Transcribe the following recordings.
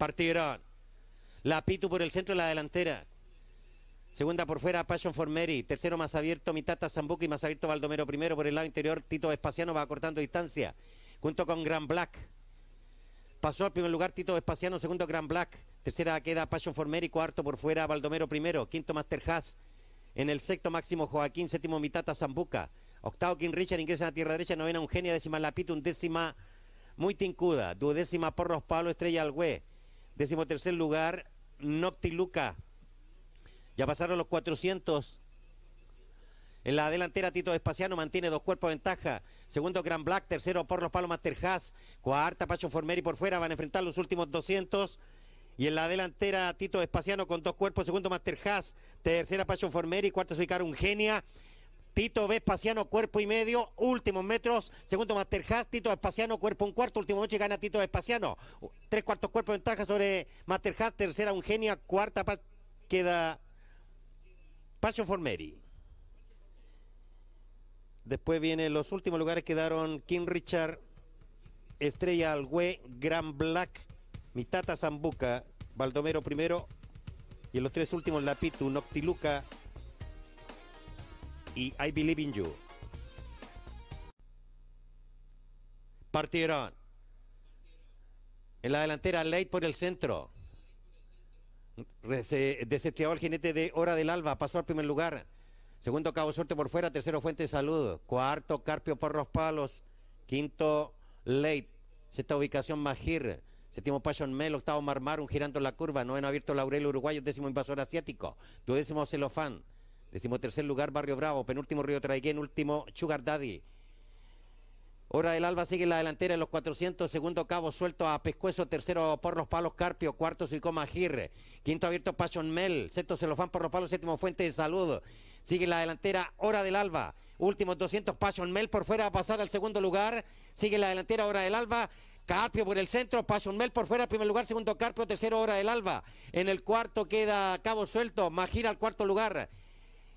Partieron. La Pitu por el centro de la delantera. Segunda por fuera, Passion for Mary. Tercero más abierto, Mitata Zambuca y más abierto Baldomero primero. Por el lado interior, Tito Espaciano va cortando distancia. Junto con Gran Black. Pasó al primer lugar Tito Espaciano, segundo Gran Black. Tercera queda Passion for Mary, cuarto por fuera Baldomero primero. Quinto Master Haas. En el sexto máximo Joaquín, séptimo Mitata Zambuca. Octavo King Richard ingresa a tierra derecha, novena Eugenia, décima Lapito, undécima Muy Tincuda, duodécima Porros Pablo, Estrella Algüe. Décimo tercer lugar Noctiluca. Ya pasaron los 400. En la delantera Tito Espaciano mantiene dos cuerpos de ventaja. Segundo Gran Black, tercero por los palos Master Haas. Cuarta Pacho Formeri por fuera, van a enfrentar los últimos 200. Y en la delantera Tito Espaciano con dos cuerpos, segundo Master Haas, tercera Passion Formeri, cuarto Soy Ungenia. Tito Vespasiano, cuerpo y medio, últimos metros, segundo Master Haas, Tito Vespasiano, cuerpo un cuarto, último noche gana Tito Vespasiano, tres cuartos cuerpos de ventaja sobre Master Haas, tercera Ungenia, cuarta queda Passion Formeri. Después vienen los últimos lugares, quedaron King Richard, Estrella Algüe, Gran Black, Mitata Zambuca, Baldomero primero y en los tres últimos Lapitu, Noctiluca y I Believe in You. Partieron. En la delantera, Late por el centro. Desestreaba el jinete de Hora del Alba, pasó al primer lugar. Segundo, Cabo Suerte por fuera. Tercero, Fuente de Salud. Cuarto, Carpio por los palos. Quinto, Late. Sexta ubicación, Magir. Séptimo, Passion Mel. Octavo, Marmar, un girando la curva. Noveno, abierto, Laurel Uruguayo. Décimo, Invasor Asiático. Duodécimo, Celofán. Décimo tercer lugar, Barrio Bravo. Penúltimo, Río Traiguén. Último, Sugar Daddy. Hora del Alba sigue la delantera en los 400. Segundo cabo suelto a Pescuezo. Tercero por los palos Carpio. Cuarto Suicoma Agirre. Quinto abierto Passion Mel. Sexto Celofán por los palos. Séptimo Fuente de Salud. Sigue la delantera Hora del Alba. Últimos 200 Passion Mel por fuera a pasar al segundo lugar. Sigue la delantera Hora del Alba. Carpio por el centro, Passion Mel por fuera, primer lugar, segundo Carpio, tercero Hora del Alba. En el cuarto queda Cabo Suelto, Magira al cuarto lugar.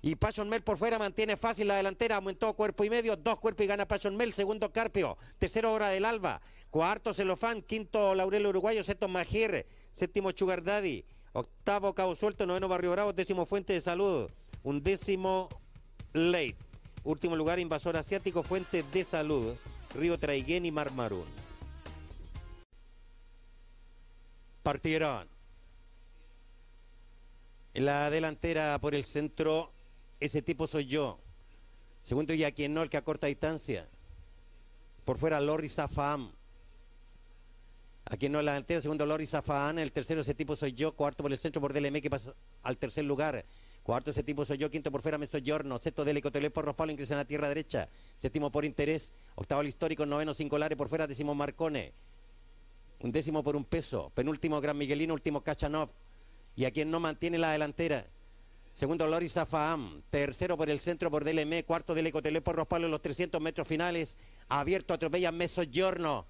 Y Passion Mel por fuera mantiene fácil la delantera, aumentó cuerpo y medio, dos cuerpos y gana Passion Mel, segundo Carpio, tercero Hora del Alba, cuarto Celofán, quinto Laurel Uruguayo, sexto Magir, séptimo Sugar Daddy, octavo Cabo Suelto, noveno Barrio Bravo, décimo Fuente de Salud, undécimo Late, último lugar Invasor Asiático, Fuente de Salud, Río Traiguén y Marmarún. Partieron. La delantera por el centro ese tipo soy yo. Segundo, y a quien no, el que a corta distancia. Por fuera, Lori Zafam. A quien no, la delantera. Segundo, Lori Zafam. El tercero, ese tipo soy yo. Cuarto por el centro, por DLM, que pasa al tercer lugar. Cuarto, ese tipo soy yo. Quinto por fuera, Mesoyorno. Sexto, Dele Cotelé por Rospalo, ingresa en la tierra derecha. Séptimo por interés. Octavo, el histórico. Noveno, Cincolare por fuera. Décimo, Marcone. Un décimo por un peso. Penúltimo, Gran Miguelino. Último, Cachanov. Y a quien no mantiene la delantera. Segundo, Loris Zafaam. Tercero por el centro por DLM. Cuarto, del Ecotelé por Rospalo en los 300 metros finales. Abierto, atropella Mesoyorno.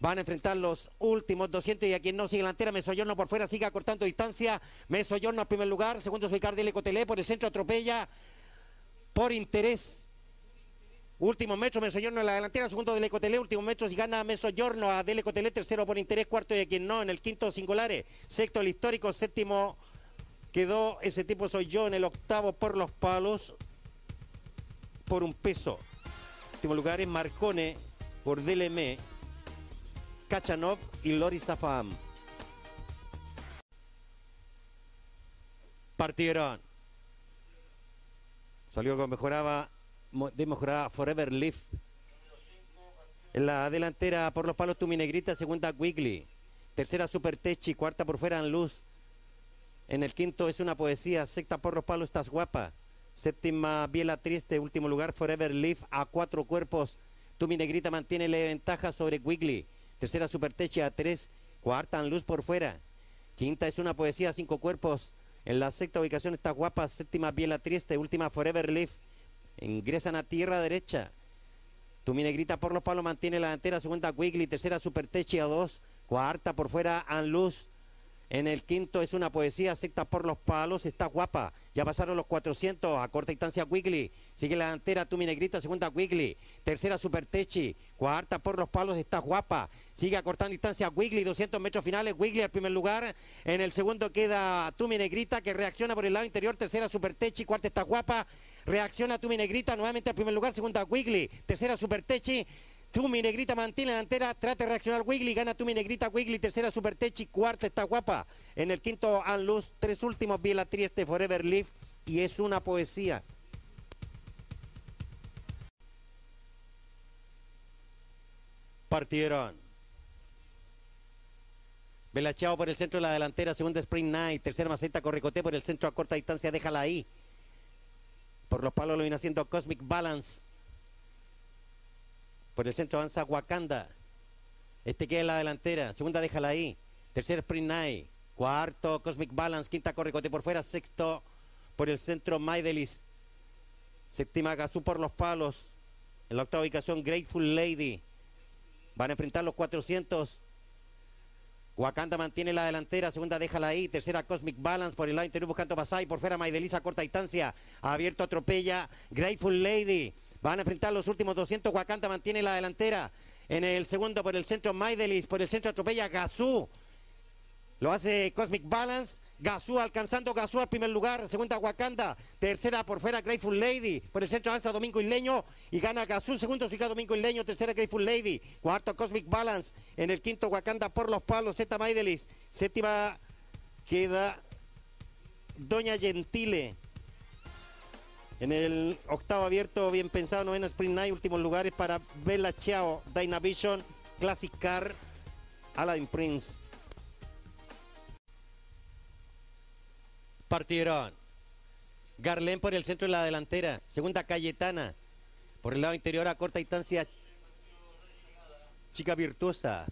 Van a enfrentar los últimos 200 y a quien no sigue delantera, Mesoyorno por fuera sigue acortando distancia. Mesoyorno al primer lugar. Segundo, Suicar del Ecotelé por el centro, atropella por interés. Último metro, Mesoyorno en la delantera, segundo del Ecotelé, último metro y gana Mesoyorno a Del Ecotelé, tercero por interés, cuarto y a quien no, en el quinto Singulares, sexto el histórico, séptimo Quedó ese tipo soy yo en el octavo por los palos por un peso. Último lugar es Marcone por DLM, Kachanov y Lori Zafam. Partieron. Salió con mejoraba, de mejoraba Forever Leaf. En la delantera por los palos Tumi Negrita, segunda Wiggly. Tercera Super Techi, cuarta por fuera en Luz. En el quinto es una poesía, Secta Porros Palo, estás guapa. Séptima, Biela Triste, último lugar, Forever Leaf, a cuatro cuerpos. Tumi Negrita mantiene la ventaja sobre Wiggly. Tercera, Superteche a tres. Cuarta, Luz por fuera. Quinta es una poesía, cinco cuerpos. En la sexta ubicación está guapa. Séptima, Biela Triste, última, Forever Leaf. Ingresan a tierra derecha. Tumi Negrita por los palos mantiene la delantera. Segunda, Wiggly. Tercera, Superteche a dos. Cuarta, por fuera, Luz. En el quinto es una poesía, secta por los palos, está guapa. Ya pasaron los 400, a corta distancia Wiggly. Sigue la delantera Tumi Negrita, segunda Wiggly. Tercera Super Techi. Cuarta por los palos, está guapa. Sigue acortando distancia Wiggly, 200 metros finales. Wiggly al primer lugar. En el segundo queda Tumi Negrita que reacciona por el lado interior. Tercera Super Techi. Cuarta está guapa. Reacciona Tumi Negrita nuevamente al primer lugar. Segunda Wiggly. Tercera Super Techi. Tumi Negrita mantiene la delantera, trata de reaccionar Wiggly, gana Tumi Negrita, Wiggly, tercera Super Techi, cuarta está guapa. En el quinto Anluz, tres últimos Viela Trieste, Forever Live y es una poesía. Partieron. Belachao por el centro de la delantera, segunda Spring Night, tercera Maceta Corricote por el centro a corta distancia, déjala ahí. Por los palos lo viene haciendo Cosmic Balance. Por el centro avanza Wakanda. Este queda en la delantera. Segunda, déjala ahí. Tercer Sprint Night. Cuarto, Cosmic Balance. Quinta, Corricote por fuera. Sexto, por el centro, Maidelis. Séptima, Gazú por los palos. En la octava ubicación, Grateful Lady. Van a enfrentar los 400. Wakanda mantiene la delantera, segunda déjala ahí, tercera Cosmic Balance por el lado interior buscando Pasay, por fuera Maidelisa a corta distancia, abierto atropella, Grateful Lady, Van a enfrentar los últimos 200. Huacanta mantiene la delantera. En el segundo por el centro Maidelis. Por el centro atropella Gazú. Lo hace Cosmic Balance. Gazú alcanzando Gazú al primer lugar. Segunda Wakanda. Tercera por fuera Grateful Lady. Por el centro avanza Domingo Isleño. Y gana Gazú. Segundo sigue Domingo Isleño. Tercera Grateful Lady. Cuarto Cosmic Balance. En el quinto Wakanda por los palos. Z Maidelis. Séptima queda Doña Gentile. En el octavo abierto, bien pensado, novena Sprint Night, últimos lugares para Bella Chao, Dynavision, Classic Car, Aladdin Prince. Partieron. Garlen por el centro de la delantera. Segunda Cayetana. Por el lado interior a corta distancia. Chica Virtuosa.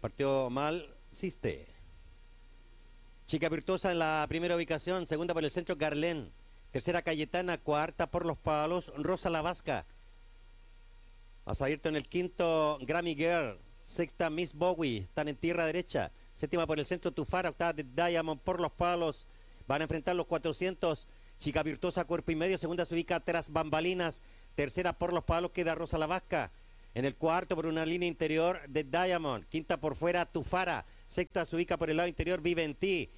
Partió mal. Siste. Chica Virtuosa en la primera ubicación. Segunda por el centro Garlen. Tercera Cayetana, cuarta por los palos, Rosa Lavasca. Has abierto en el quinto Grammy Girl, sexta Miss Bowie, están en tierra derecha. Séptima por el centro Tufara, octava de Diamond por los palos. Van a enfrentar los 400. Chica Virtuosa, cuerpo y medio. Segunda se ubica tras bambalinas. Tercera por los palos queda Rosa Lavasca. En el cuarto por una línea interior de Diamond. Quinta por fuera Tufara. Sexta se ubica por el lado interior Vive en ti.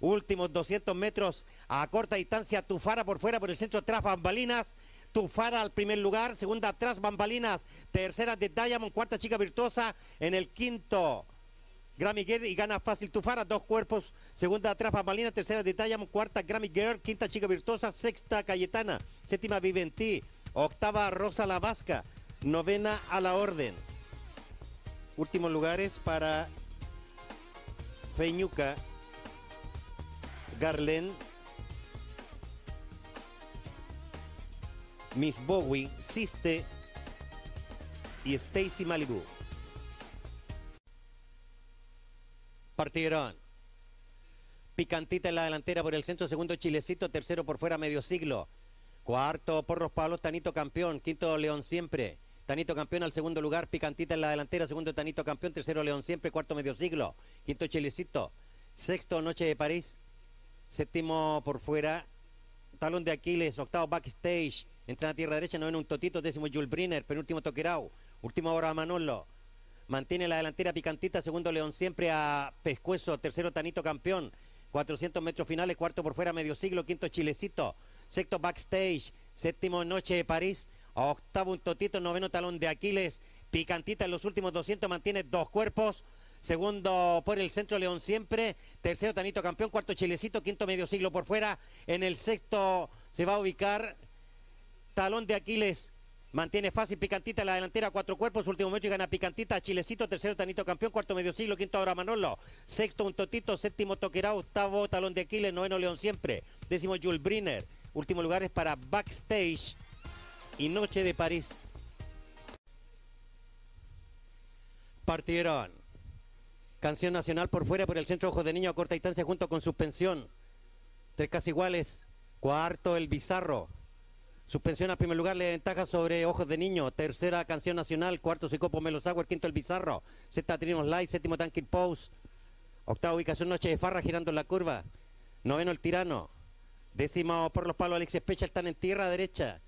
Últimos 200 metros a corta distancia, Tufara por fuera, por el centro tras bambalinas. Tufara al primer lugar, segunda tras bambalinas, tercera de Diamond, cuarta chica virtuosa en el quinto. Grammy Girl y gana fácil Tufara, dos cuerpos, segunda atrás Bambalinas, tercera de Diamond, cuarta Grammy Girl, quinta chica virtuosa, sexta Cayetana, séptima Viventí, octava Rosa La Vasca, novena a la orden. Últimos lugares para Feñuca Garland, Miss Bowie, Siste y Stacy Malibu. Partieron. Picantita en la delantera por el centro, segundo Chilecito, tercero por fuera, medio siglo. Cuarto por los palos, Tanito campeón, quinto León siempre. Tanito campeón al segundo lugar, Picantita en la delantera, segundo Tanito campeón, tercero León siempre, cuarto medio siglo. Quinto Chilecito, sexto Noche de París, Séptimo por fuera, talón de Aquiles, octavo backstage, entra a tierra derecha, noveno un Totito, décimo Jules Briner, penúltimo Toquerau, última hora Manolo. Mantiene la delantera picantita, segundo León siempre a Pescuezo, tercero Tanito campeón, 400 metros finales, cuarto por fuera, medio siglo, quinto Chilecito, sexto backstage, séptimo Noche de París, octavo un Totito, noveno talón de Aquiles, picantita en los últimos 200 mantiene dos cuerpos, Segundo por el centro León siempre. Tercero Tanito campeón. Cuarto Chilecito. Quinto medio siglo por fuera. En el sexto se va a ubicar Talón de Aquiles. Mantiene fácil Picantita la delantera, cuatro cuerpos, último medio y gana Picantita, Chilecito, tercero Tanito campeón, cuarto medio siglo, quinto ahora Manolo, sexto un Totito, séptimo Toquerá, octavo Talón de Aquiles, noveno León siempre, décimo Jules Briner, último lugar es para Backstage y Noche de París. Partieron Canción nacional por fuera por el centro Ojo de Niño a corta distancia junto con suspensión. Tres casi iguales. Cuarto el Bizarro. Suspensión al primer lugar le ventaja sobre Ojos de Niño. Tercera canción nacional. Cuarto Sicopo Melosagua. Quinto el Bizarro. Sexta Trinos Light. Séptimo Tanking Pose. Octava ubicación, Noche de Farra girando en la curva. Noveno el Tirano. Décimo por los palos, Alexis Pecha están en tierra derecha.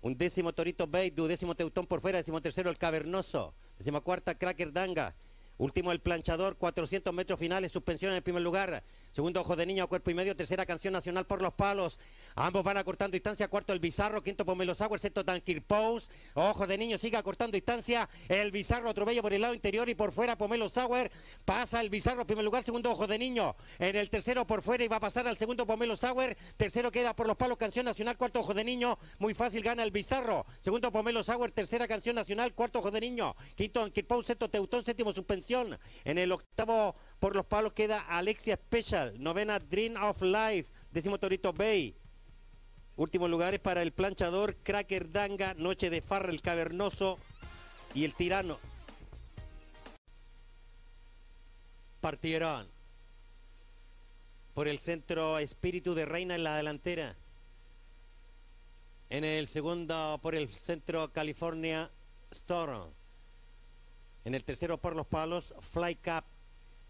Un décimo Torito Beidu, décimo Teutón por fuera, décimo tercero el Cavernoso. Décima cuarta Cracker Danga. Último el planchador, 400 metros finales, suspensión en el primer lugar. Segundo Ojo de Niño, cuerpo y medio. Tercera canción nacional por los palos. Ambos van acortando distancia. Cuarto el Bizarro, quinto Pomelo Sauer, sexto Tankir Pose. Ojo de Niño sigue acortando distancia. El Bizarro, otro bello por el lado interior y por fuera Pomelo Sauer. Pasa el Bizarro, primer lugar. Segundo Ojo de Niño. En el tercero por fuera y va a pasar al segundo Pomelo Sauer. Tercero queda por los palos, canción nacional. Cuarto Ojo de Niño. Muy fácil gana el Bizarro. Segundo Pomelo Sauer. Tercera canción nacional. Cuarto Ojo de Niño. Quinto Tankir Pose, sexto Teutón. Séptimo suspensión. En el octavo por los palos queda Alexia Special, novena Dream of Life, décimo Torito Bay. Últimos lugares para el planchador Cracker Danga, Noche de Farra, el Cavernoso y el Tirano. Partieron por el centro Espíritu de Reina en la delantera. En el segundo por el centro California Storm. En el tercero por los palos Fly Cup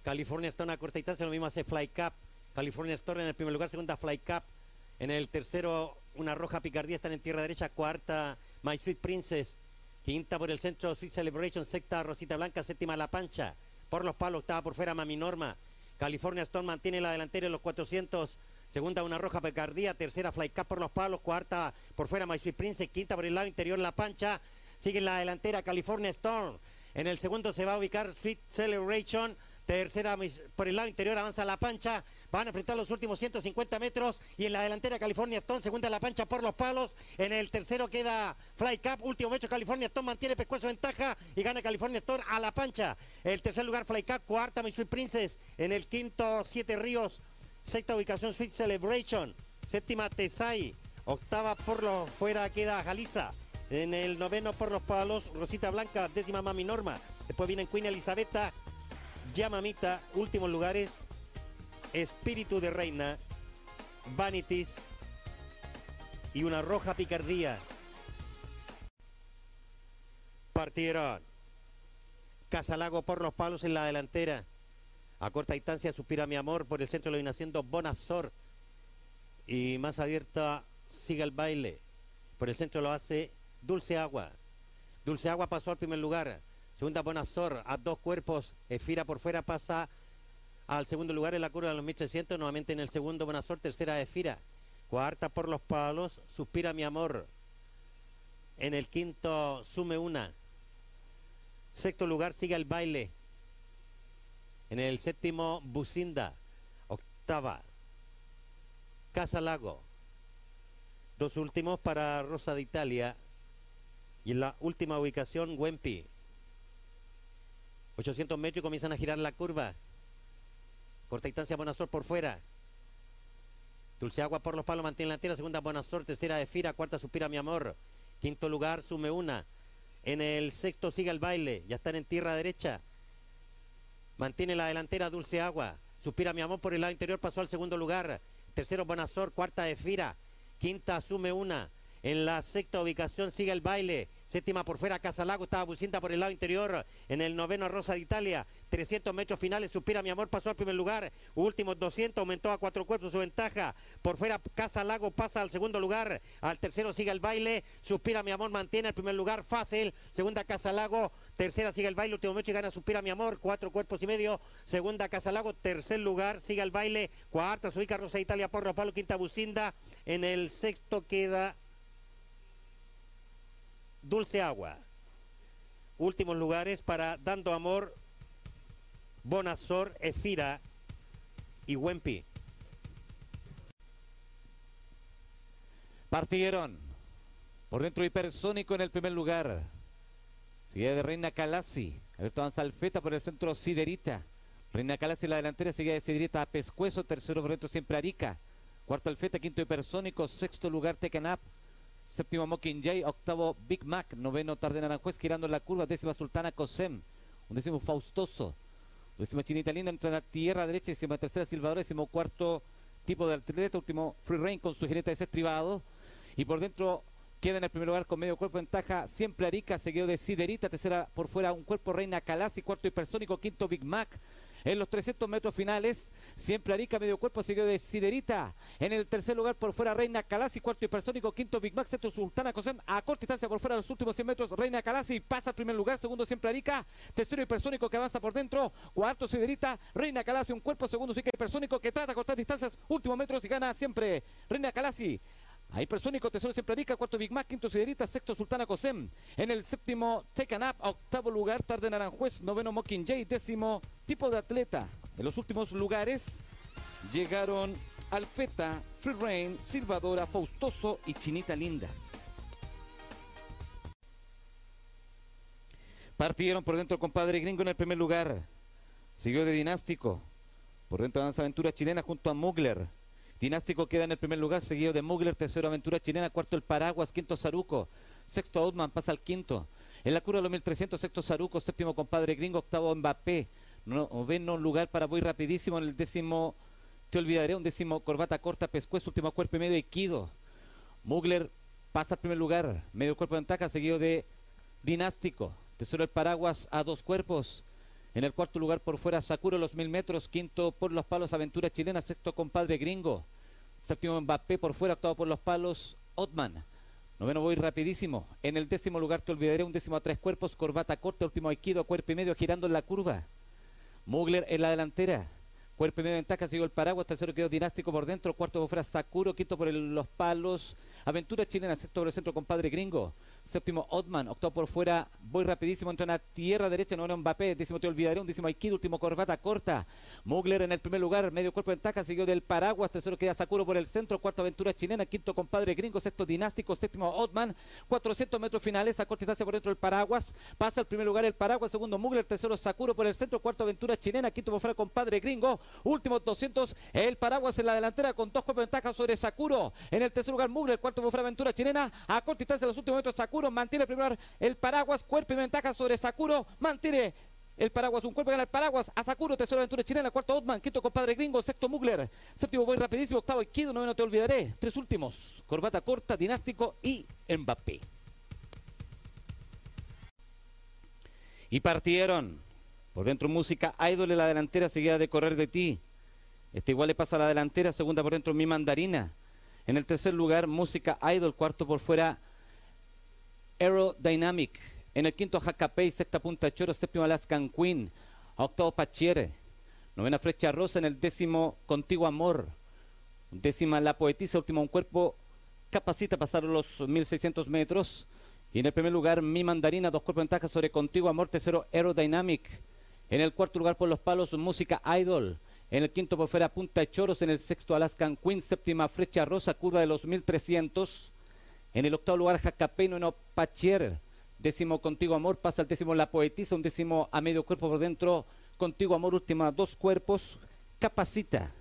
California está en una corta distancia, lo mismo hace Fly Cup. California Store en el primer lugar, segunda Fly Cup. En el tercero, una roja picardía, están en tierra derecha. Cuarta, My Sweet Princess. Quinta por el centro, Sweet Celebration. Sexta, Rosita Blanca. Séptima, La Pancha. Por los palos, estaba por fuera Mami Norma. California Stone mantiene la delantera en los 400. Segunda, una roja picardía. Tercera, Fly Cup por los palos. Cuarta, por fuera, My Sweet Princess. Quinta, por el lado interior, La Pancha. Sigue en la delantera, California Storm. En el segundo se va a ubicar Sweet Celebration. Tercera por el lado interior avanza La Pancha. Van a enfrentar los últimos 150 metros. Y en la delantera California Stone. Segunda La Pancha por los palos. En el tercero queda Fly Cup. Último metro California Stone mantiene pescuezo ventaja. Y gana California Stone a La Pancha. El tercer lugar Fly Cup. Cuarta Sweet Princess. En el quinto Siete Ríos. Sexta ubicación Sweet Celebration. Séptima Tesai. Octava por los fuera queda Jaliza. En el noveno por los palos, Rosita Blanca, décima Mami Norma. Después vienen Queen Elizabeth, Ya Mamita, últimos lugares, Espíritu de Reina, Vanities y una roja picardía. Partieron. Casalago por los palos en la delantera. A corta distancia suspira mi amor. Por el centro lo viene haciendo Bonazor. Y más abierta sigue el baile. Por el centro lo hace Dulce Agua. Dulce Agua pasó al primer lugar. Segunda Bonazor a dos cuerpos. Efira por fuera pasa al segundo lugar en la curva de los 1300. Nuevamente en el segundo Bonazor. Tercera Efira. Cuarta por los palos. Suspira mi amor. En el quinto Sume una. Sexto lugar sigue el baile. En el séptimo Bucinda. Octava. Casa Lago. Dos últimos para Rosa de Italia. Y en la última ubicación, Wempi. 800 metros y comienzan a girar la curva. Corta distancia, Bonazor por fuera. Dulce Agua por los palos mantiene la tierra. Segunda, Bonazor. Tercera, de Fira. Cuarta, Suspira, mi amor. Quinto lugar, Sume una. En el sexto sigue el baile. Ya están en tierra derecha. Mantiene la delantera Dulce Agua. Suspira mi amor por el lado interior. Pasó al segundo lugar. Tercero, Bonazor. Cuarta, de Fira. Quinta, asume una. En la sexta ubicación sigue el baile. Séptima por fuera, Casalago estaba Bucinda por el lado interior. En el noveno, Rosa de Italia. 300 metros finales, Suspira Mi Amor pasó al primer lugar. Últimos 200, aumentó a cuatro cuerpos su ventaja. Por fuera, Casalago pasa al segundo lugar. Al tercero sigue el baile. Suspira Mi Amor mantiene el primer lugar fácil. Segunda, Casalago. Tercera sigue el baile. Último metro y gana Suspira Mi Amor. Cuatro cuerpos y medio. Segunda, Casalago. Tercer lugar, sigue el baile. Cuarta, Suica Rosa de Italia por Palo. Quinta, Bucinda. En el sexto queda Dulce Agua. Últimos lugares para Dando Amor, Bonazor, Efira y Wempi. Partieron. Por dentro hipersónico en el primer lugar. Sigue de Reina Calasi. Alberto Anzalfeta por el centro Siderita. Reina Calasi en la delantera. Sigue de Siderita a Pescuezo. Tercero por dentro siempre Arica. Cuarto Alfeta. Quinto hipersónico. Sexto lugar Tecanap. Séptimo Mockingjay, octavo Big Mac, noveno Tarde Naranjuez girando la curva, décima Sultana Cosem, décimo Faustoso, décima Chinita Linda entre la tierra derecha, décima tercera Silvador, décimo cuarto tipo de atleta, último Free Rain con su jinete desestribado y por dentro queda en el primer lugar con medio cuerpo ventaja siempre Arica, seguido de Siderita, tercera por fuera un cuerpo Reina Calasi, cuarto hipersónico, quinto Big Mac en los 300 metros finales. Siempre Arica, medio cuerpo, seguido de Siderita. En el tercer lugar por fuera Reina Calasi, cuarto hipersónico, quinto Big Mac, sexto Sultana. A corta distancia por fuera los últimos 100 metros Reina Calasi pasa al primer lugar, segundo siempre Arica, tercero hipersónico que avanza por dentro, cuarto Siderita, Reina Calasi un cuerpo, segundo Sica hipersónico que trata a cortar distancias, últimos metros y gana siempre Reina Calasi. Ahí Hipersónico, tercero siempre Arica, cuarto Big Mac, quinto Siderita, sexto Sultana Cosem. En el séptimo Taken Up, octavo lugar Tarde Naranjuez, noveno Mockingjay, décimo Tipo de Atleta. En los últimos lugares llegaron Alfeta, Free Rain, Silvadora, Faustoso y Chinita Linda. Partieron por dentro el compadre gringo en el primer lugar. Siguió de Dinástico. Por dentro avanza Aventura Chilena junto a Mugler. Dinástico queda en el primer lugar, seguido de Mugler, tercero Aventura Chilena, cuarto el Paraguas, quinto Saruco, sexto Outman, pasa al quinto. En la curva de los 1300, sexto Saruco, séptimo Compadre Gringo, octavo Mbappé, noveno lugar para Voy Rapidísimo, en el décimo Te Olvidaré, un décimo Corbata Corta, Pescuez, último cuerpo y medio Equido. Mugler pasa al primer lugar, medio cuerpo de ventaja, seguido de Dinástico, tercero el Paraguas a dos cuerpos. En el cuarto lugar por fuera Sakuro los mil metros. Quinto por los palos Aventura Chilena. Sexto compadre Gringo. Séptimo Mbappé por fuera. Octavo por los palos Otman. Noveno voy rapidísimo. En el décimo lugar te olvidaré un décimo a tres cuerpos. Corbata corta. Último Aikido cuerpo y medio girando en la curva. Mugler en la delantera. Cuerpo y medio ventaja, siguió el paraguas, tercero quedó dinástico por dentro, cuarto por fuera Sakuro, quinto por los palos, Aventura Chilena, sexto por el centro, compadre gringo, séptimo Otman, octavo por fuera, voy rapidísimo, entra en la tierra derecha, noveno Mbappé, décimo te olvidaré, un décimo Aikido, último corbata corta, Mugler en el primer lugar, medio cuerpo de ventaja, siguió del paraguas, tercero queda Sakuro por el centro, cuarto Aventura Chilena, quinto compadre gringo, sexto dinástico, séptimo Otman, 400 metros finales, a corta distancia por dentro del paraguas, pasa el primer lugar el paraguas, segundo Mugler, tercero Sakuro por el centro, cuarto Aventura Chilena, quinto por fuera compadre gringo, Últimos 200, el Paraguas en la delantera con dos cuerpos de ventaja sobre Sakuro. En el tercer lugar, Mugler, cuarto por aventura chilena. A corta distancia en los últimos metros, Sakuro mantiene el primer el Paraguas, cuerpo y ventaja sobre Sakuro. Mantiene el Paraguas, un cuerpo gana el Paraguas, a Sakuro, tercero aventura chilena, cuarto Otman, quinto compadre gringo, sexto Mugler, séptimo voy rapidísimo, octavo Iquido, noveno te olvidaré, tres últimos, corbata corta, dinástico y Mbappé. Y partieron por dentro música, Idol en la delantera, seguida de correr de ti. Este igual le pasa a la delantera, segunda por dentro mi mandarina. En el tercer lugar, música Idol, cuarto por fuera Aerodynamic. En el quinto Jacapey, sexta punta Choro, séptimo Alaskan Queen, octavo Pachiere. Novena Flecha Rosa, en el décimo Contigo Amor. Décima La Poetisa, último Un Cuerpo. Capacita pasaron los 1600 metros. Y en el primer lugar, Mi Mandarina, dos cuerpos de ventaja sobre Contigo Amor, tercero Aerodynamic. En el cuarto lugar por los palos, música idol. En el quinto por fuera, Punta Choros. En el sexto, Alaskan Queen. Séptima, Flecha Rosa, curva de los 1300. En el octavo lugar, Jacapeno no Pachier. Décimo, Contigo Amor. Pasa el décimo, La Poetisa. Un décimo a medio cuerpo por dentro. Contigo Amor, última, dos cuerpos. Capacita.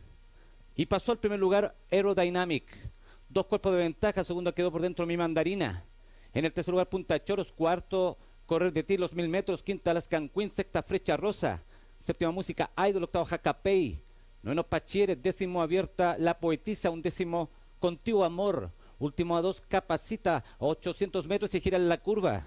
Y pasó al primer lugar, Aerodynamic. Dos cuerpos de ventaja. Segundo quedó por dentro, Mi Mandarina. En el tercer lugar, Punta Choros. Cuarto, Correr de ti los mil metros, quinta Alaskan Queen, sexta Flecha Rosa, séptima música Idol, octavo Jacapey, noveno Pachieres, décimo abierta La Poetisa, un décimo Contigo Amor, último a dos Capacita, 800 metros y gira en la curva.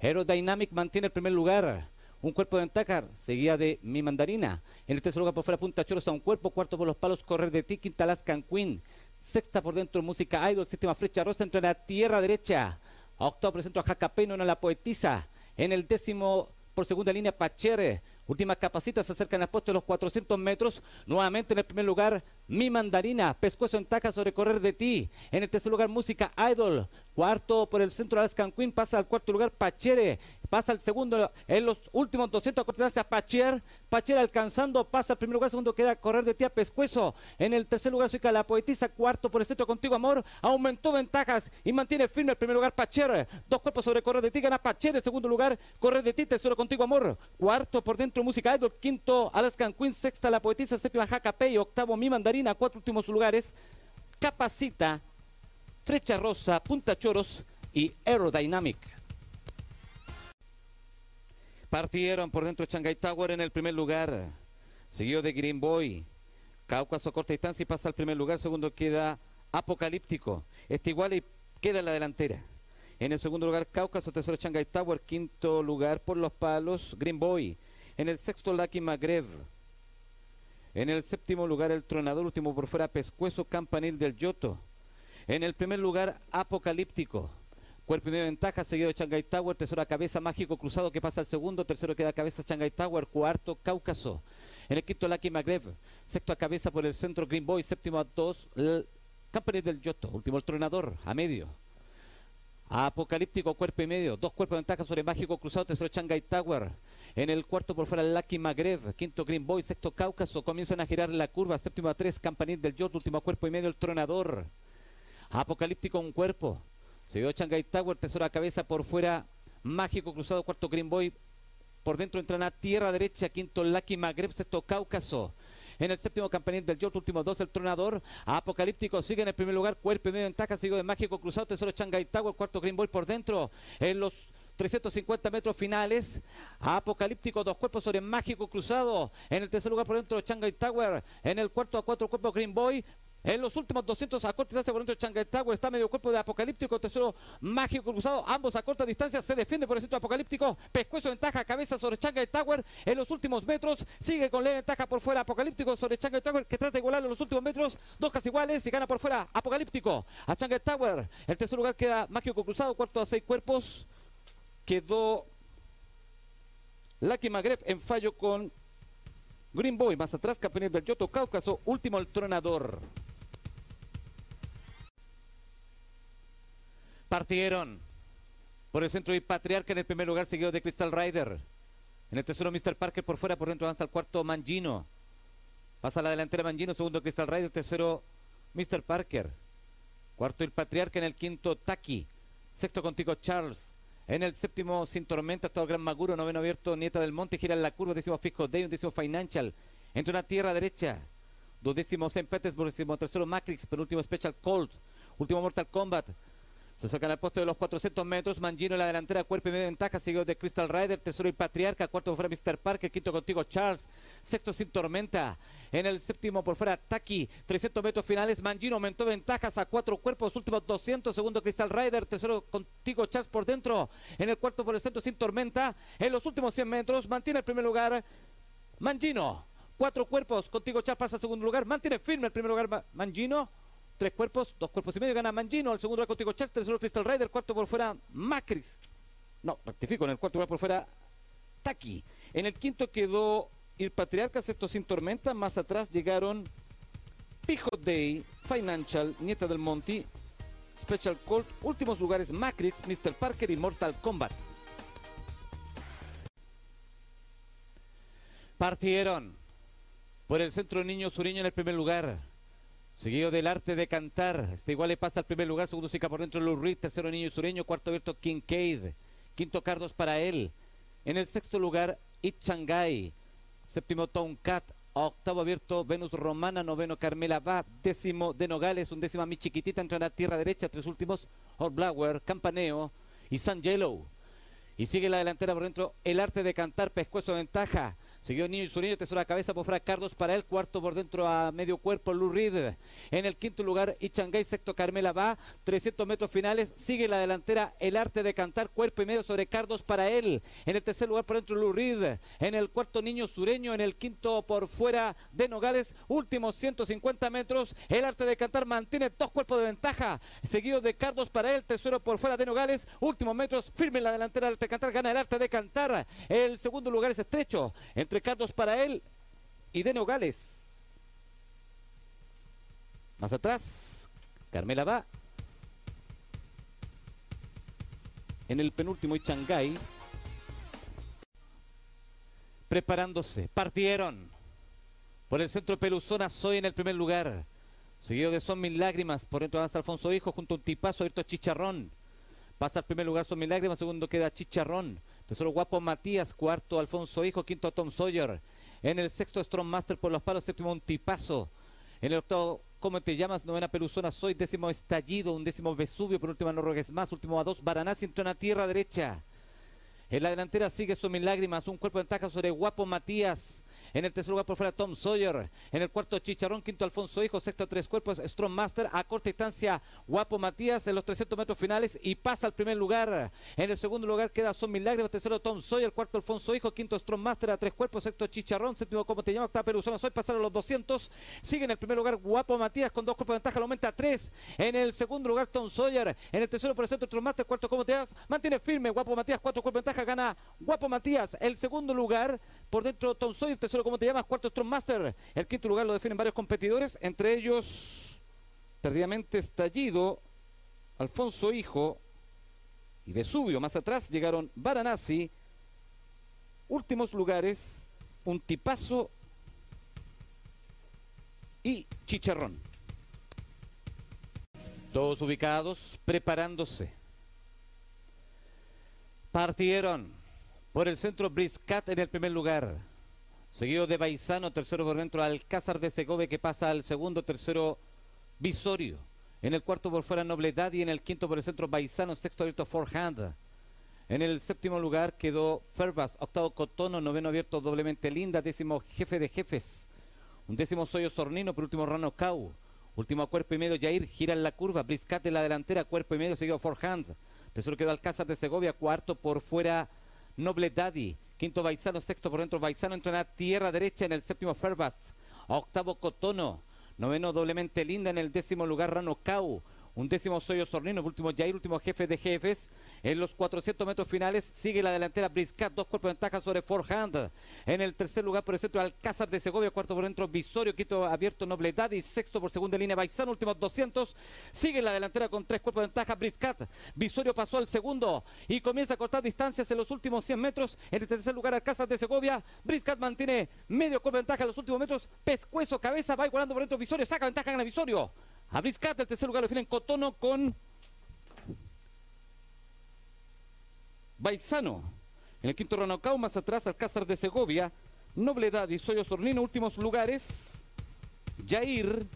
Aerodynamic mantiene el primer lugar. Un cuerpo de ventaja, seguía de mi mandarina. En el tercer lugar por fuera Punta Choros a un cuerpo, cuarto por los palos, correr de ti, quinta Alaskan Queen. Sexta por dentro, música idol, séptima flecha rosa entre la tierra derecha. Octavo presento a Jacapeno, en la poetisa. En el décimo por segunda línea, Pachere. Última capacita, se acercan al puesto de los 400 metros. Nuevamente en el primer lugar, Mi Mandarina. Pescuezo en taca sobre correr de ti. En el tercer lugar, Música Idol. Cuarto por el centro, Alaskan Queen. Pasa al cuarto lugar, Pachere. Pasa al segundo en los últimos 200 a a Pacher. Pacher alcanzando, pasa al primer lugar, segundo queda correr de ti a Pescuezo. En el tercer lugar, Suica la poetisa. Cuarto por el centro, Contigo Amor. Aumentó ventajas y mantiene firme el primer lugar, Pacher. Dos cuerpos sobre correr de ti, gana Pacher. En segundo lugar, correr de ti, tercero Contigo Amor. Cuarto por dentro, Música Idol. Quinto, Alaskan Queen. Sexta, la poetisa. Séptima, Jacapey. Octavo, Mi Mandarina. Cuatro últimos lugares. Capacita, Flecha Rosa, Punta Choros y Aerodynamic. Partieron por dentro Shanghai Tower en el primer lugar. Seguido de Green Boy. Cáucaso corta distancia y pasa al primer lugar. Segundo queda Apocalíptico. Este igual y queda en la delantera. En el segundo lugar Cáucaso, tercero Shanghai Tower, quinto lugar por los palos Green Boy. En el sexto Lucky Maghreb. En el séptimo lugar, el tronador, último por fuera, Pescuezo Campanil del Yoto. En el primer lugar, Apocalíptico. Cuerpo y ventaja, seguido de Shanghai Tower, tercero a cabeza, Mágico Cruzado que pasa al segundo, tercero queda a cabeza Shanghai Tower, cuarto Cáucaso. En el quinto Lucky Magrev, sexto a cabeza por el centro Green Boy, séptimo a dos, Campanil del Yoto, último el tronador, a medio. Apocalíptico, cuerpo y medio. Dos cuerpos de ventaja sobre Mágico Cruzado, tercero Shanghai Tower. En el cuarto por fuera Lucky Magrev. Quinto Green Boy, sexto Cáucaso. Comienzan a girar la curva. Séptimo a tres, Campanil del Yot. Último cuerpo y medio, el Tronador. Apocalíptico, un cuerpo. Seguido Shanghai Tower, tercero a cabeza por fuera. Mágico Cruzado, cuarto Green Boy. Por dentro entran a tierra derecha. Quinto Lucky Magrev, sexto Cáucaso. En el séptimo campanil del York, último dos, el tronador. Apocalíptico sigue en el primer lugar, cuerpo y medio ventaja, sigue de Mágico Cruzado, tercero Shanghai Tower, cuarto Green Boy por dentro. En los 350 metros finales. Apocalíptico, dos cuerpos sobre Mágico Cruzado. En el tercer lugar por dentro Shanghai Tower. En el cuarto a cuatro cuerpos Green Boy. En los últimos 200 a corta distancia por dentro Tower está medio cuerpo de Apocalíptico, tercero Mágico Cruzado, ambos a corta distancia se defiende por el centro Apocalíptico, Pescuezo ventaja, cabeza sobre Tower en los últimos metros, sigue con leve ventaja por fuera Apocalíptico sobre Tower que trata de igualarlo en los últimos metros, dos casi iguales y gana por fuera Apocalíptico. A Tower, el tercer lugar queda Mágico Cruzado, cuarto a seis cuerpos, quedó Lucky Magreb en fallo con Green Boy, más atrás campeón del Yoto Cáucaso, último el tronador. Partieron por el centro y Patriarca en el primer lugar, seguido de Crystal Rider. En el tercero, Mr. Parker por fuera, por dentro avanza al cuarto Mangino. Pasa a la delantera Mangino, segundo Crystal Rider, tercero Mr. Parker. Cuarto el Patriarca en el quinto Taki. Sexto contigo Charles. En el séptimo Sin Tormenta, actual Gran Maguro, noveno abierto Nieta del Monte, gira en la curva, décimo Fisco Day, un décimo Financial. Entre una tierra derecha. Dos décimos St. Petersburg, décimo tercero Matrix, penúltimo Special Cold. Último Mortal Kombat. Se sacan al puesto de los 400 metros. Mangino en la delantera, cuerpo y medio ventaja. Seguido de Crystal Rider. Tesoro y Patriarca. Cuarto fuera Mr. Parker. Quinto contigo Charles. Sexto sin tormenta. En el séptimo por fuera Taki. 300 metros finales. Mangino aumentó ventajas a cuatro cuerpos. Últimos 200. Segundo Crystal Rider. Tesoro contigo Charles por dentro. En el cuarto por el centro sin tormenta. En los últimos 100 metros mantiene el primer lugar. Mangino. Cuatro cuerpos. Contigo Charles pasa a segundo lugar. Mantiene firme el primer lugar Mangino tres cuerpos, dos cuerpos y medio, gana Mangino, al segundo contigo Charles, tercero Crystal Rider, cuarto por fuera Macris. No, rectifico, en el cuarto lugar por fuera Taki. En el quinto quedó el Patriarca, sexto sin tormenta, más atrás llegaron Fijo Day, Financial, Nieta del Monty, Special Colt, últimos lugares Macrix, Mr. Parker y Mortal Kombat. Partieron por el centro Niño Sureño en el primer lugar. Seguido del arte de cantar. Este igual le pasa al primer lugar. Segundo Sica por dentro Reed. Tercero Niño Sureño. Cuarto abierto Kincaid. Quinto Cardos para él. En el sexto lugar It Shanghai. Séptimo Cat. Octavo abierto Venus Romana. Noveno Carmela Va. Décimo de Nogales. Undécima Mi Chiquitita. Entra a tierra derecha. Tres últimos Blower, Campaneo y San Yellow. Y sigue la delantera por dentro el arte de cantar, pescuezo de ventaja. Siguió Niño Sureño, tesoro a cabeza por Cardos para el cuarto por dentro a medio cuerpo, Lou Reed. En el quinto lugar, Ichangay, sexto Carmela va, 300 metros finales, sigue la delantera, el arte de cantar, cuerpo y medio sobre Cardos para él. En el tercer lugar por dentro, Lou Reed. En el cuarto, Niño Sureño, en el quinto por fuera de Nogales, últimos 150 metros, el arte de cantar mantiene dos cuerpos de ventaja, seguido de Cardos para él, tercero por fuera de Nogales, últimos metros, firme la delantera, el de cantar, gana el arte de cantar. El segundo lugar es estrecho, entre Ricardo para él y de Nogales. Más atrás, Carmela va. En el penúltimo y Shanghái. Preparándose. Partieron. Por el centro Peluzona Soy en el primer lugar. Seguido de Son Mil Lágrimas. Por dentro avanza Alfonso Hijo junto a un tipazo abierto a Chicharrón. Pasa al primer lugar Son Mil Lágrimas. Segundo queda Chicharrón. Tesoro Guapo Matías, cuarto Alfonso Hijo, quinto Tom Sawyer. En el sexto Strong Master por los palos, séptimo un tipazo. En el octavo, ¿cómo te llamas? Novena Peluzona Soy, décimo Estallido, un décimo Vesubio, por último no rogues más, último a dos Baranás, entra a tierra derecha. En la delantera sigue su lágrimas, un cuerpo de ventaja sobre Guapo Matías. En el tercer lugar por fuera Tom Sawyer. En el cuarto Chicharrón, quinto Alfonso Hijo, sexto tres cuerpos Strong Master. A corta distancia Guapo Matías en los 300 metros finales y pasa al primer lugar. En el segundo lugar queda Son Milagros, tercero Tom Sawyer, cuarto Alfonso Hijo, quinto Strong Master a tres cuerpos, sexto Chicharrón, séptimo como te llama, octavo Peruzano Soy, pasaron los 200. Sigue en el primer lugar Guapo Matías con dos cuerpos de ventaja, lo aumenta a tres. En el segundo lugar Tom Sawyer. En el tercero por el centro Strong Master, cuarto como te llamas, mantiene firme Guapo Matías, cuatro cuerpos de ventaja, gana Guapo Matías. El segundo lugar por dentro Tom Sawyer, tercero como te llamas, cuarto Strong Master. El quinto lugar lo definen varios competidores, entre ellos tardíamente estallido, Alfonso Hijo y Vesubio. Más atrás llegaron Varanasi. Últimos lugares, un tipazo y Chicharrón. Todos ubicados, preparándose. Partieron por el centro Briscat en el primer lugar. Seguido de Baizano, tercero por dentro Alcázar de Segovia que pasa al segundo, tercero Visorio. En el cuarto por fuera Nobledad y en el quinto por el centro Baizano, sexto abierto Forehand. En el séptimo lugar quedó Fervas, octavo Cotono, noveno abierto doblemente Linda, décimo Jefe de Jefes. Un décimo Soyo Sornino, por último Rano Cau. Último cuerpo y medio Jair, gira en la curva, Briscat de la delantera, cuerpo y medio seguido Forehand. Tercero quedó Alcázar de Segovia, cuarto por fuera Noble Daddy. Quinto Baizano, sexto por dentro Baizano entra en la tierra derecha en el séptimo Ferbas. Octavo Cotono. Noveno doblemente linda en el décimo lugar Rano Un décimo Soyo Sornino, último Jair, último jefe de jefes. En los 400 metros finales sigue la delantera Briscat, dos cuerpos de ventaja sobre Forehand. En el tercer lugar por el centro Alcázar de Segovia, cuarto por dentro Visorio, quinto abierto Nobledad y sexto por segunda línea Baizano, últimos 200. Sigue la delantera con tres cuerpos de ventaja Briscat. Visorio pasó al segundo y comienza a cortar distancias en los últimos 100 metros. En el tercer lugar Alcázar de Segovia. Briscat mantiene medio cuerpo de ventaja en los últimos metros. Pescuezo, cabeza, va igualando por dentro Visorio, saca ventaja en el Visorio. A Briscat, el tercer lugar lo definen Cotono con Baizano. En el quinto Ranocao, más atrás Alcázar de Segovia, Nobledad y Soyo Sornino, últimos lugares. Jair,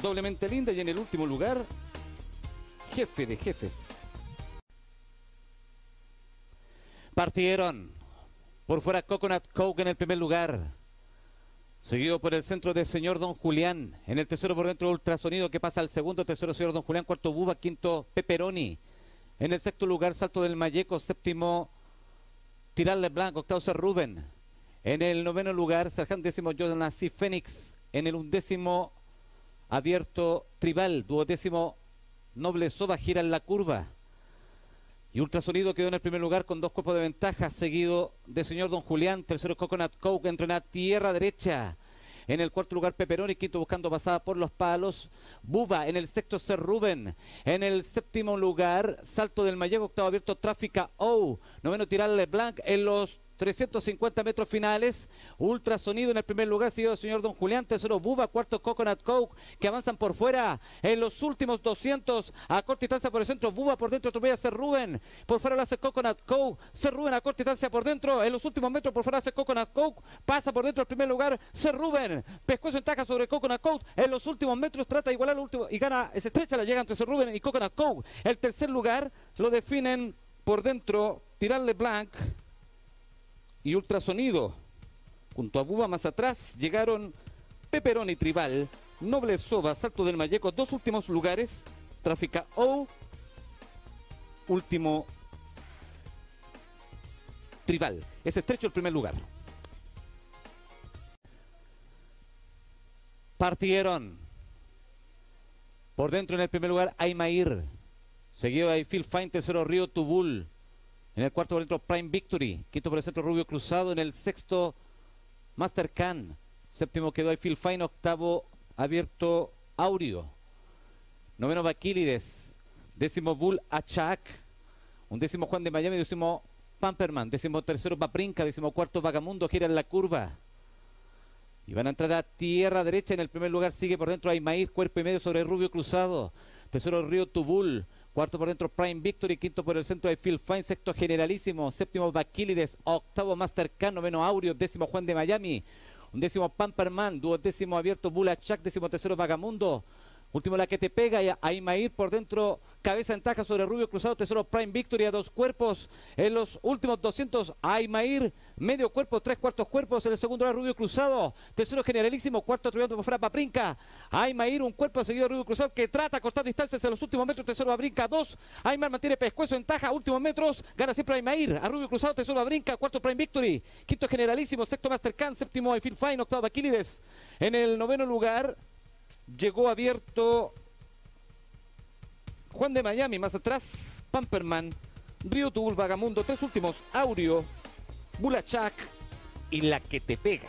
doblemente linda y en el último lugar, jefe de jefes. Partieron por fuera Coconut Coke en el primer lugar. Seguido por el centro del señor Don Julián. En el tercero por dentro ultrasonido que pasa al segundo. Tercero señor Don Julián. Cuarto Buba. Quinto Peperoni. En el sexto lugar Salto del Mayeco. Séptimo Tirarle Blanco. Octavo Ser Rubén. En el noveno lugar Sargent décimo C. Fénix. En el undécimo Abierto Tribal. Duodécimo Noble Soba gira en la curva. Y Ultrasonido quedó en el primer lugar con dos cuerpos de ventaja, seguido de señor Don Julián, tercero Coconut Coke, entra tierra derecha. En el cuarto lugar Peperoni, quinto buscando pasada por los palos. Buba en el sexto Ser Rubén. En el séptimo lugar Salto del Mayego, octavo abierto Tráfica O. Noveno Tirarle Blanc en los 350 metros finales. Ultrasonido en el primer lugar, seguido del señor Don Julián. Tercero Buba, cuarto Coconut Coke, que avanzan por fuera en los últimos 200. A corta distancia por el centro, Buba por dentro, atropella a Rubén. Por fuera lo hace Coconut Coke. Ser Rubén a corta distancia por dentro. En los últimos metros por fuera hace Coconut Coke. Pasa por dentro el primer lugar, Ser Rubén. Pescuezo ventaja sobre Coconut Coke. En los últimos metros trata de igualar el último y gana. Es estrecha la llega entre Ser Rubén y Coconut Coke. El tercer lugar lo definen por dentro, Tirarle Blanc y ultrasonido. Junto a Buba más atrás llegaron Peperoni Tribal, Noble Soba, Salto del Mayeco, dos últimos lugares, Tráfica O, último Tribal. Es estrecho el primer lugar. Partieron. Por dentro en el primer lugar Aymair. Seguido de Phil Fine, tercero Río Tubul. En el cuarto por dentro, Prime Victory. Quinto por el centro, Rubio Cruzado. En el sexto, Master Khan. Séptimo quedó Phil Fine. Octavo, abierto Aureo. Noveno, Baquilides. Décimo, Bull Achak. Un décimo, Juan de Miami. Décimo, Pamperman. Décimo tercero, Paprinca. Décimo cuarto, Vagamundo. Gira en la curva. Y van a entrar a tierra derecha. En el primer lugar sigue por dentro Aymair, cuerpo y medio sobre Rubio Cruzado. Tercero Río Tubul. Cuarto por dentro Prime Victory. Quinto por el centro de Phil Fine. Sexto Generalísimo. Séptimo Baquilides. Octavo Master Khan. Noveno Aureo. Décimo Juan de Miami. Un décimo Pamperman. Duodécimo abierto Bulachak. Décimo tercero Vagamundo. Último la que te pega y Aimair por dentro, cabeza en taja sobre Rubio Cruzado, tercero Prime Victory a dos cuerpos. En los últimos 200, Aimair, medio cuerpo, tres cuartos cuerpos. En el segundo lugar, Rubio Cruzado, tercero Generalísimo, cuarto triunfo por fuera Paprinca. Aimair, un cuerpo seguido de Rubio Cruzado que trata a cortar distancias en los últimos metros, tercero Babrinca, dos. Aimair mantiene pescuezo en taja, últimos metros, gana siempre Aimair. A Rubio Cruzado, tercero Babrinca, cuarto Prime Victory, quinto Generalísimo, sexto Mastercan, séptimo Feel Fine, octavo Baquilides. En el noveno lugar, llegó abierto Juan de Miami, más atrás Pamperman, Río Tubul, Vagamundo, tres últimos, Aureo, Bulachak y la que te pega.